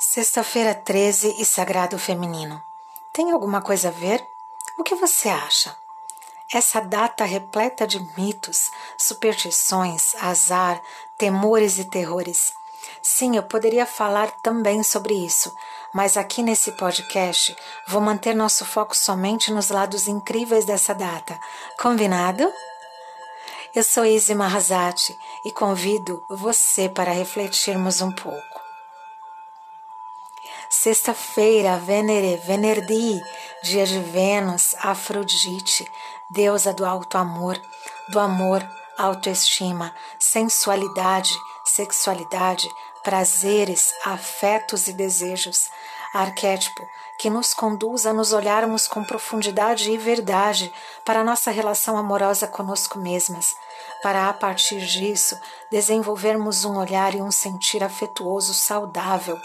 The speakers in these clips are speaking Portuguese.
Sexta-feira 13 e Sagrado Feminino. Tem alguma coisa a ver? O que você acha? Essa data repleta de mitos, superstições, azar, temores e terrores. Sim, eu poderia falar também sobre isso, mas aqui nesse podcast vou manter nosso foco somente nos lados incríveis dessa data. Combinado? Eu sou Izzy Mahazati e convido você para refletirmos um pouco. Sexta-feira, Venere, Venerdi, dia de Vênus, Afrodite, deusa do alto amor, do amor, autoestima, sensualidade, sexualidade, prazeres, afetos e desejos. Arquétipo que nos conduz a nos olharmos com profundidade e verdade para nossa relação amorosa conosco mesmas, para a partir disso desenvolvermos um olhar e um sentir afetuoso saudável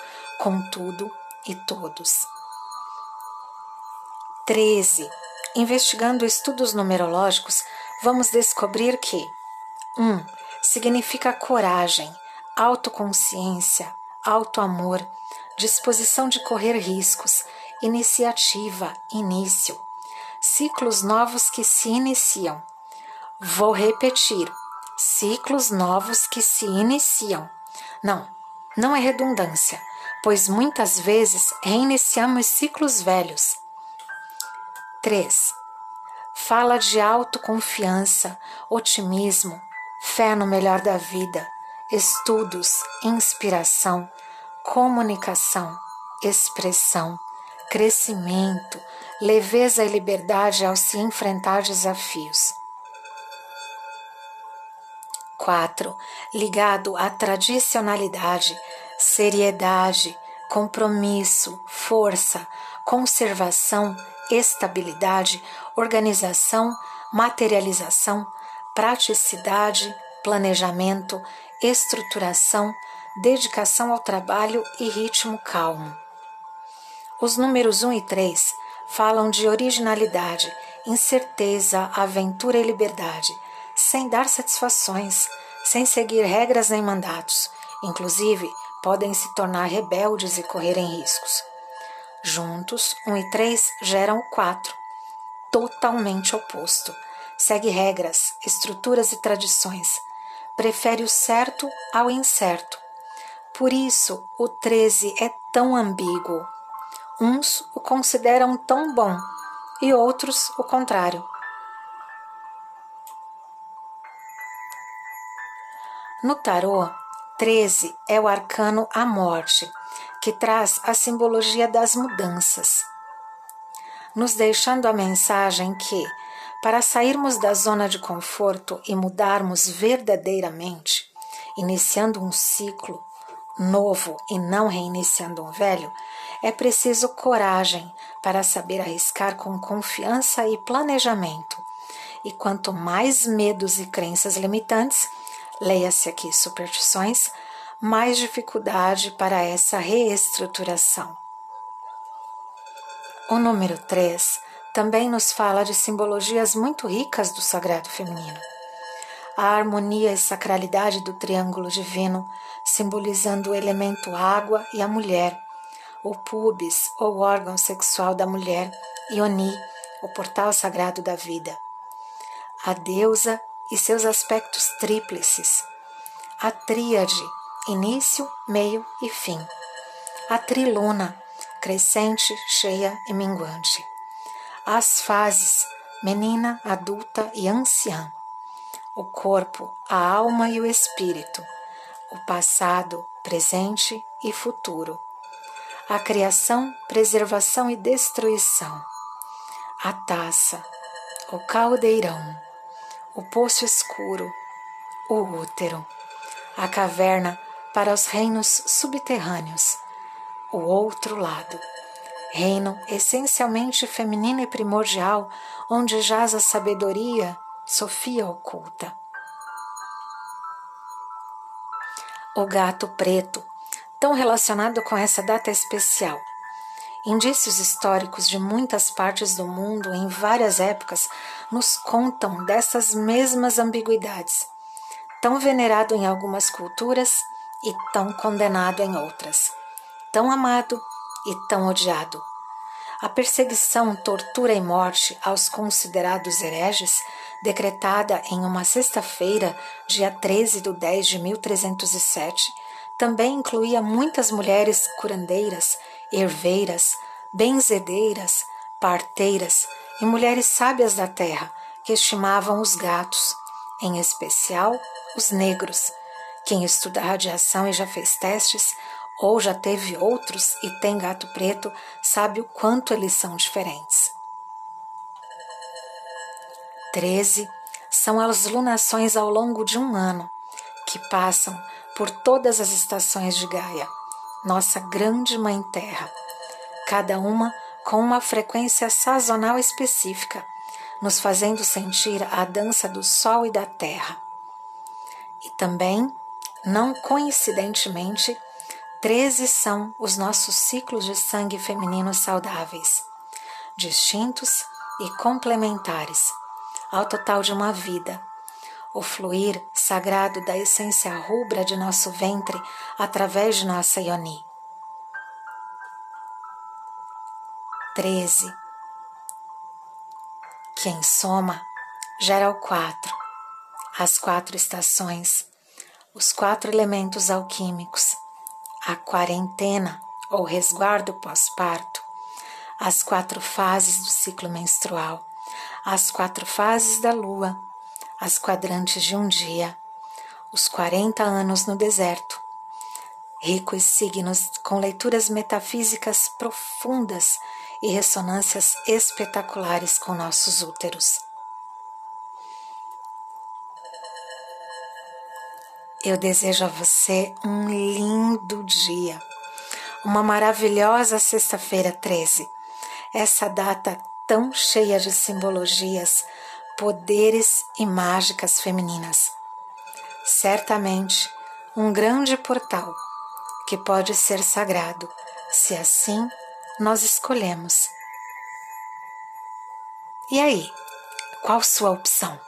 com tudo e todos. 13. Investigando estudos numerológicos, vamos descobrir que 1. Um, significa coragem, autoconsciência, autoamor, disposição de correr riscos, iniciativa, início. Ciclos novos que se iniciam. Vou repetir: ciclos novos que se iniciam. Não, não é redundância pois muitas vezes reiniciamos ciclos velhos. 3. Fala de autoconfiança, otimismo, fé no melhor da vida, estudos, inspiração, comunicação, expressão, crescimento, leveza e liberdade ao se enfrentar desafios. 4. Ligado à tradicionalidade, seriedade, compromisso, força, conservação, estabilidade, organização, materialização, praticidade, planejamento, estruturação, dedicação ao trabalho e ritmo calmo. Os números 1 e 3 falam de originalidade, incerteza, aventura e liberdade, sem dar satisfações, sem seguir regras nem mandatos. Inclusive, podem se tornar rebeldes e correrem riscos. Juntos, 1 um e 3 geram o 4, totalmente oposto. Segue regras, estruturas e tradições. Prefere o certo ao incerto. Por isso, o 13 é tão ambíguo. Uns o consideram tão bom e outros o contrário. No tarô, 13 é o arcano A Morte, que traz a simbologia das mudanças, nos deixando a mensagem que, para sairmos da zona de conforto e mudarmos verdadeiramente, iniciando um ciclo novo e não reiniciando um velho, é preciso coragem para saber arriscar com confiança e planejamento. E quanto mais medos e crenças limitantes, leia-se aqui superstições, mais dificuldade para essa reestruturação. O número 3 também nos fala de simbologias muito ricas do sagrado feminino. A harmonia e sacralidade do triângulo divino, simbolizando o elemento água e a mulher, o pubis, ou órgão sexual da mulher, e Oni, o portal sagrado da vida. A deusa e seus aspectos tríplices. A tríade, início, meio e fim. A triluna, crescente, cheia e minguante. As fases, menina, adulta e anciã. O corpo, a alma e o espírito. O passado, presente e futuro. A criação, preservação e destruição. A taça, o caldeirão o poço escuro, o útero, a caverna para os reinos subterrâneos, o outro lado, reino essencialmente feminino e primordial, onde jaz a sabedoria, Sofia oculta. O gato preto, tão relacionado com essa data especial Indícios históricos de muitas partes do mundo em várias épocas nos contam dessas mesmas ambiguidades, tão venerado em algumas culturas e tão condenado em outras. tão amado e tão odiado. A perseguição, tortura e morte aos considerados hereges, decretada em uma sexta-feira, dia 13 de 10 de 1307, também incluía muitas mulheres curandeiras, herveiras, benzedeiras, parteiras e mulheres sábias da terra que estimavam os gatos, em especial os negros. Quem estuda radiação e já fez testes, ou já teve outros e tem gato preto, sabe o quanto eles são diferentes. 13 são as lunações ao longo de um ano, que passam por todas as estações de Gaia, nossa grande Mãe Terra, cada uma com uma frequência sazonal específica, nos fazendo sentir a dança do Sol e da Terra. E também, não coincidentemente, 13 são os nossos ciclos de sangue feminino saudáveis, distintos e complementares, ao total de uma vida. O fluir sagrado da essência rubra de nosso ventre através de nossa Ioni. 13. Quem soma gera o quatro, as quatro estações, os quatro elementos alquímicos a quarentena ou resguardo pós-parto, as quatro fases do ciclo menstrual, as quatro fases da lua, as quadrantes de um dia, os 40 anos no deserto, ricos signos com leituras metafísicas profundas e ressonâncias espetaculares com nossos úteros. Eu desejo a você um lindo dia, uma maravilhosa sexta-feira 13. Essa data tão cheia de simbologias, poderes e mágicas femininas. Certamente um grande portal que pode ser sagrado, se assim nós escolhemos. E aí, qual sua opção?